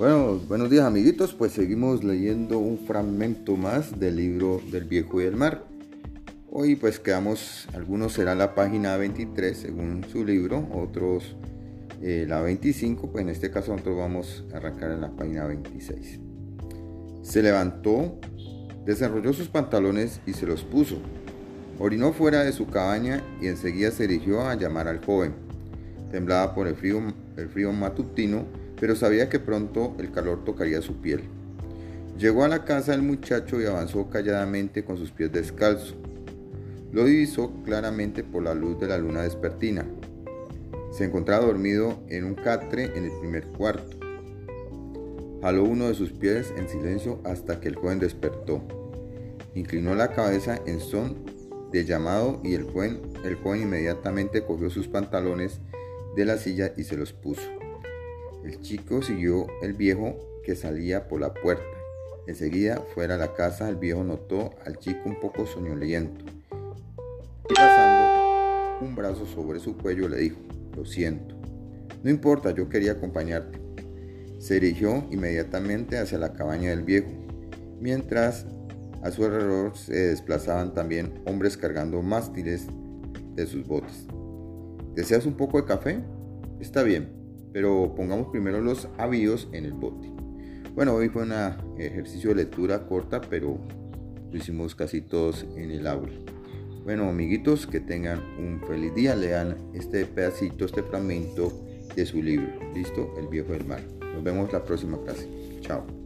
Bueno, buenos días amiguitos, pues seguimos leyendo un fragmento más del libro del viejo y el mar. Hoy pues quedamos, algunos será la página 23 según su libro, otros eh, la 25, pues en este caso nosotros vamos a arrancar en la página 26. Se levantó, desarrolló sus pantalones y se los puso. Orinó fuera de su cabaña y enseguida se dirigió a llamar al joven. Temblaba por el frío, el frío matutino pero sabía que pronto el calor tocaría su piel. Llegó a la casa del muchacho y avanzó calladamente con sus pies descalzos. Lo divisó claramente por la luz de la luna despertina. Se encontraba dormido en un catre en el primer cuarto. Jaló uno de sus pies en silencio hasta que el joven despertó. Inclinó la cabeza en son de llamado y el joven, el joven inmediatamente cogió sus pantalones de la silla y se los puso. El chico siguió el viejo que salía por la puerta. Enseguida, fuera de la casa, el viejo notó al chico un poco soñoliento. Y pasando un brazo sobre su cuello le dijo, lo siento. No importa, yo quería acompañarte. Se dirigió inmediatamente hacia la cabaña del viejo, mientras a su alrededor se desplazaban también hombres cargando mástiles de sus botes. ¿Deseas un poco de café? Está bien, pero pongamos primero los avíos en el bote. Bueno, hoy fue un ejercicio de lectura corta, pero lo hicimos casi todos en el aula. Bueno, amiguitos, que tengan un feliz día. Lean este pedacito, este fragmento de su libro. ¿Listo? El viejo del mar. Nos vemos la próxima clase. Chao.